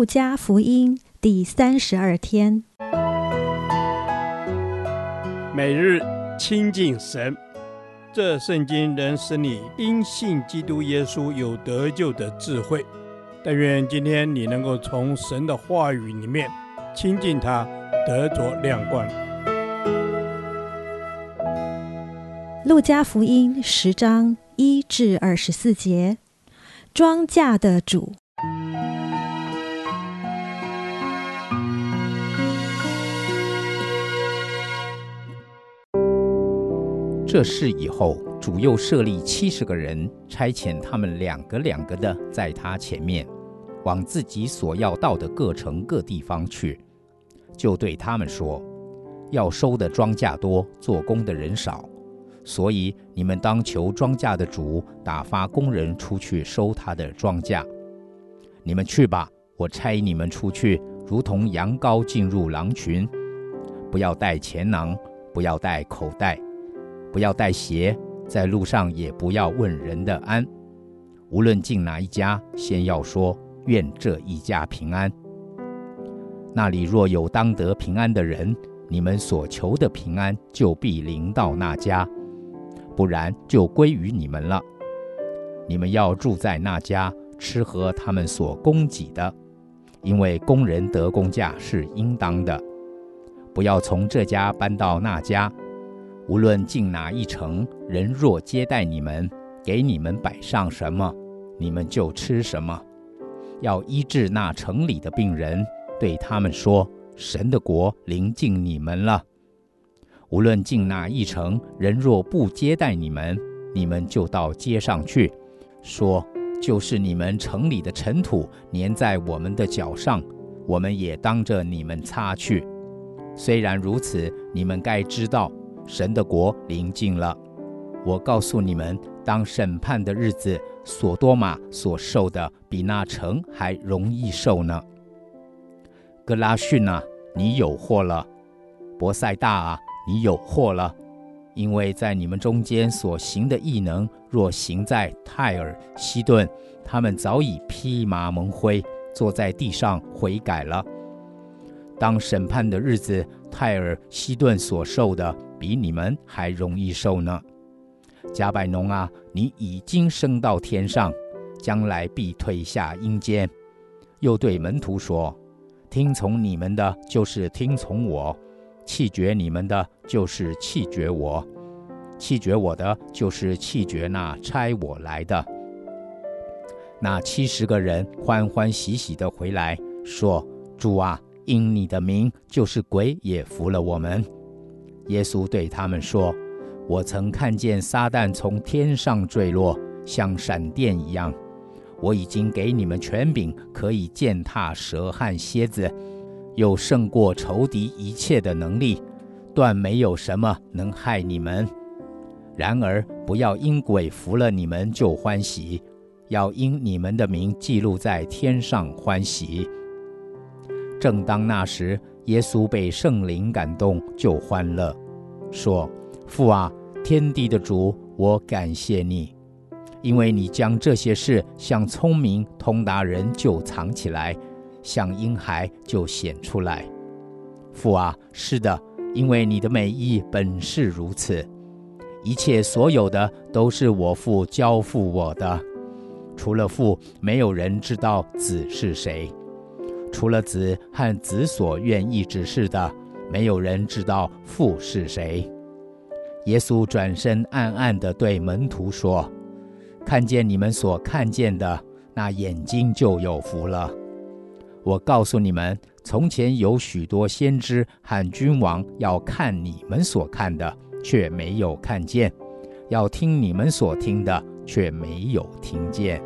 路加福音第三十二天，每日亲近神，这圣经能使你因信基督耶稣有得救的智慧。但愿今天你能够从神的话语里面亲近他，得着亮光。路加福音十章一至二十四节，庄稼的主。这事以后，主又设立七十个人，差遣他们两个两个的在他前面，往自己所要到的各城各地方去，就对他们说：“要收的庄稼多，做工的人少，所以你们当求庄稼的主打发工人出去收他的庄稼。你们去吧，我差你们出去，如同羊羔进入狼群。不要带钱囊，不要带口袋。”不要带鞋，在路上也不要问人的安。无论进哪一家，先要说愿这一家平安。那里若有当得平安的人，你们所求的平安就必临到那家；不然，就归于你们了。你们要住在那家，吃喝他们所供给的，因为工人得工价是应当的。不要从这家搬到那家。无论进哪一城，人若接待你们，给你们摆上什么，你们就吃什么。要医治那城里的病人，对他们说：“神的国临近你们了。”无论进哪一城，人若不接待你们，你们就到街上去，说：“就是你们城里的尘土粘在我们的脚上，我们也当着你们擦去。”虽然如此，你们该知道。神的国临近了，我告诉你们，当审判的日子，所多玛所受的比那城还容易受呢。哥拉逊啊，你有祸了；伯赛大啊，你有祸了，因为在你们中间所行的异能，若行在泰尔、西顿，他们早已披麻蒙灰，坐在地上悔改了。当审判的日子，泰尔、西顿所受的，比你们还容易受呢。迦百农啊，你已经升到天上，将来必退下阴间。又对门徒说：听从你们的，就是听从我；弃绝你们的，就是弃绝我；弃绝我的，就是弃绝那差我来的。那七十个人欢欢喜喜的回来，说：主啊，因你的名，就是鬼也服了我们。耶稣对他们说：“我曾看见撒旦从天上坠落，像闪电一样。我已经给你们权柄，可以践踏蛇和蝎子，又胜过仇敌一切的能力，断没有什么能害你们。然而，不要因鬼服了你们就欢喜，要因你们的名记录在天上欢喜。”正当那时，耶稣被圣灵感动，就欢乐，说：“父啊，天地的主，我感谢你，因为你将这些事向聪明通达人就藏起来，向婴孩就显出来。父啊，是的，因为你的美意本是如此。一切所有的都是我父交付我的，除了父，没有人知道子是谁。”除了子和子所愿意指示的，没有人知道父是谁。耶稣转身暗暗地对门徒说：“看见你们所看见的，那眼睛就有福了。我告诉你们，从前有许多先知和君王要看你们所看的，却没有看见；要听你们所听的，却没有听见。”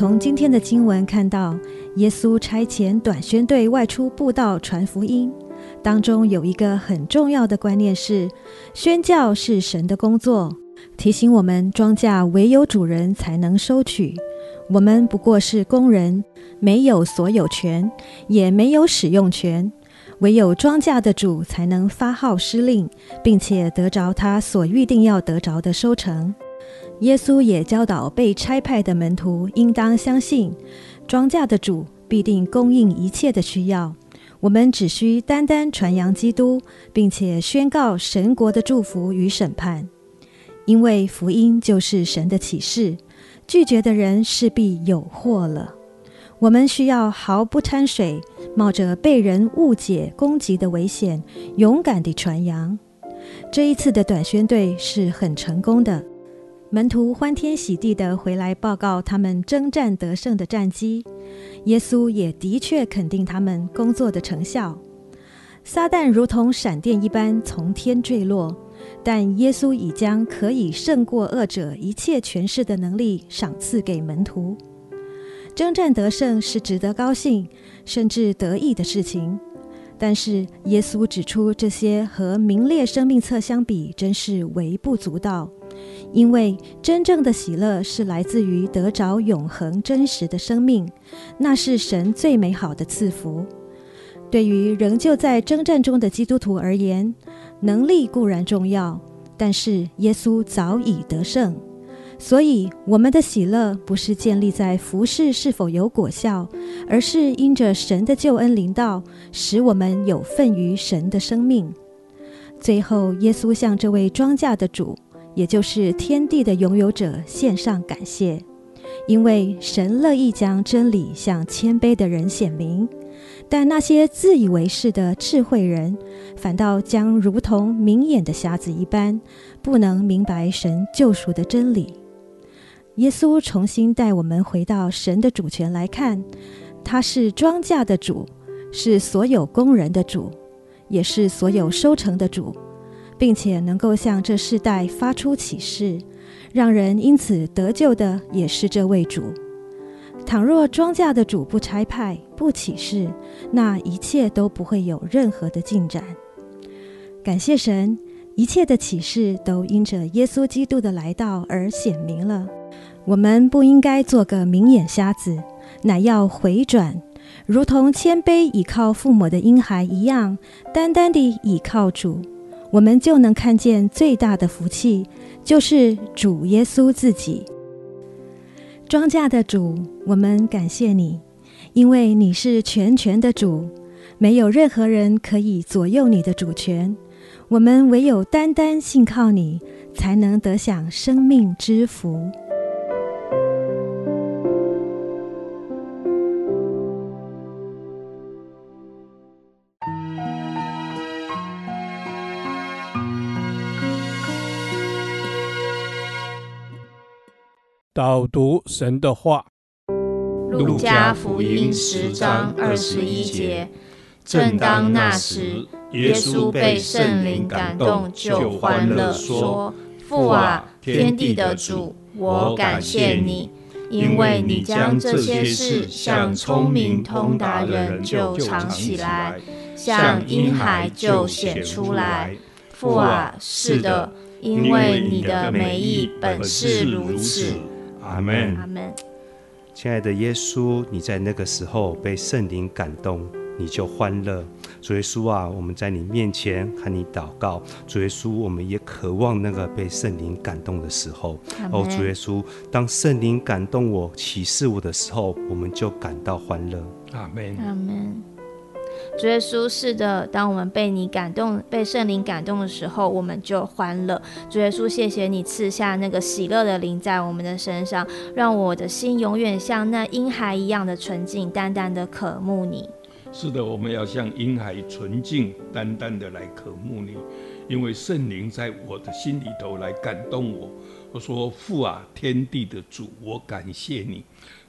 从今天的经文看到，耶稣差遣短宣队外出布道传福音，当中有一个很重要的观念是：宣教是神的工作，提醒我们庄稼唯有主人才能收取，我们不过是工人，没有所有权，也没有使用权，唯有庄稼的主才能发号施令，并且得着他所预定要得着的收成。耶稣也教导被差派的门徒应当相信，庄稼的主必定供应一切的需要。我们只需单单传扬基督，并且宣告神国的祝福与审判，因为福音就是神的启示。拒绝的人势必有祸了。我们需要毫不掺水，冒着被人误解、攻击的危险，勇敢地传扬。这一次的短宣队是很成功的，门徒欢天喜地地回来报告他们征战得胜的战绩。耶稣也的确肯定他们工作的成效。撒旦如同闪电一般从天坠落，但耶稣已将可以胜过恶者一切权势的能力赏赐给门徒。征战得胜是值得高兴，甚至得意的事情。但是耶稣指出，这些和名列生命册相比，真是微不足道。因为真正的喜乐是来自于得着永恒真实的生命，那是神最美好的赐福。对于仍旧在征战中的基督徒而言，能力固然重要，但是耶稣早已得胜，所以我们的喜乐不是建立在服饰是否有果效，而是因着神的救恩临到，使我们有份于神的生命。最后，耶稣向这位庄稼的主。也就是天地的拥有者献上感谢，因为神乐意将真理向谦卑的人显明，但那些自以为是的智慧人，反倒将如同明眼的瞎子一般，不能明白神救赎的真理。耶稣重新带我们回到神的主权来看，他是庄稼的主，是所有工人的主，也是所有收成的主。并且能够向这世代发出启示，让人因此得救的也是这位主。倘若庄稼的主不差派、不启示，那一切都不会有任何的进展。感谢神，一切的启示都因着耶稣基督的来到而显明了。我们不应该做个明眼瞎子，乃要回转，如同谦卑倚靠父母的婴孩一样，单单地倚靠主。我们就能看见最大的福气，就是主耶稣自己。庄稼的主，我们感谢你，因为你是全权的主，没有任何人可以左右你的主权。我们唯有单单信靠你，才能得享生命之福。导读神的话，《路加福音》十章二十一节。正当那时，耶稣被圣灵感动，就欢乐说：“父啊，天地的主，我感谢你，因为你将这些事向聪明通达人就藏起来，向婴孩就显出来。父啊，是的，因为你的美意本是如此。”阿门，阿门。亲爱的耶稣，你在那个时候被圣灵感动，你就欢乐。主耶稣啊，我们在你面前和你祷告。主耶稣，我们也渴望那个被圣灵感动的时候。哦，主耶稣，当圣灵感动我、启示我的时候，我们就感到欢乐。阿门，阿门。主耶稣，是的，当我们被你感动、被圣灵感动的时候，我们就欢乐。主耶稣，谢谢你赐下那个喜乐的灵在我们的身上，让我的心永远像那婴孩一样的纯净，淡淡的渴慕你。是的，我们要像婴孩纯净，单单的来渴慕你，因为圣灵在我的心里头来感动我。我说：“父啊，天地的主，我感谢你，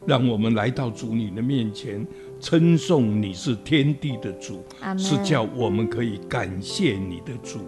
让我们来到主你的面前。”称颂你是天地的主，是叫我们可以感谢你的主。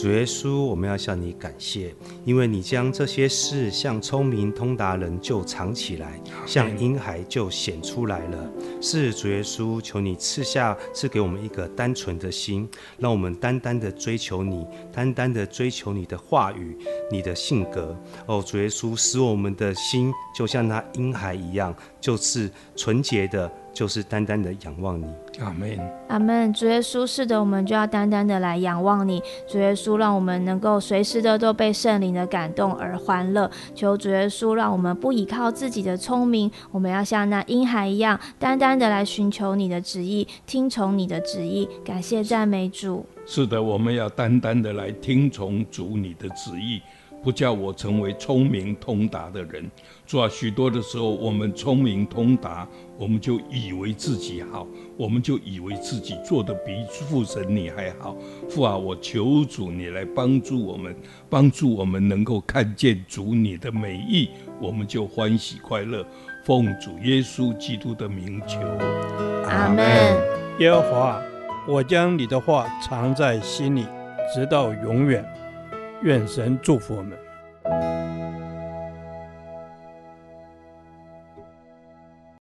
主耶稣，我们要向你感谢，因为你将这些事向聪明通达人就藏起来，向婴孩就显出来了。是主耶稣，求你赐下赐给我们一个单纯的心，让我们单单的追求你，单单的追求你的话语，你的性格。哦，主耶稣，使我们的心就像那婴孩一样，就是纯洁的。就是单单的仰望你。阿门，阿门。主耶稣，是的，我们就要单单的来仰望你。主耶稣，让我们能够随时的都被圣灵的感动而欢乐。求主耶稣，让我们不依靠自己的聪明，我们要像那婴孩一样，单单的来寻求你的旨意，听从你的旨意。感谢赞美主。是的，我们要单单的来听从主你的旨意。不叫我成为聪明通达的人。主啊，许多的时候，我们聪明通达，我们就以为自己好，我们就以为自己做的比父神你还好。父啊，我求主你来帮助我们，帮助我们能够看见主你的美意，我们就欢喜快乐。奉主耶稣基督的名求，阿门。耶和华，我将你的话藏在心里，直到永远。愿神祝福我们。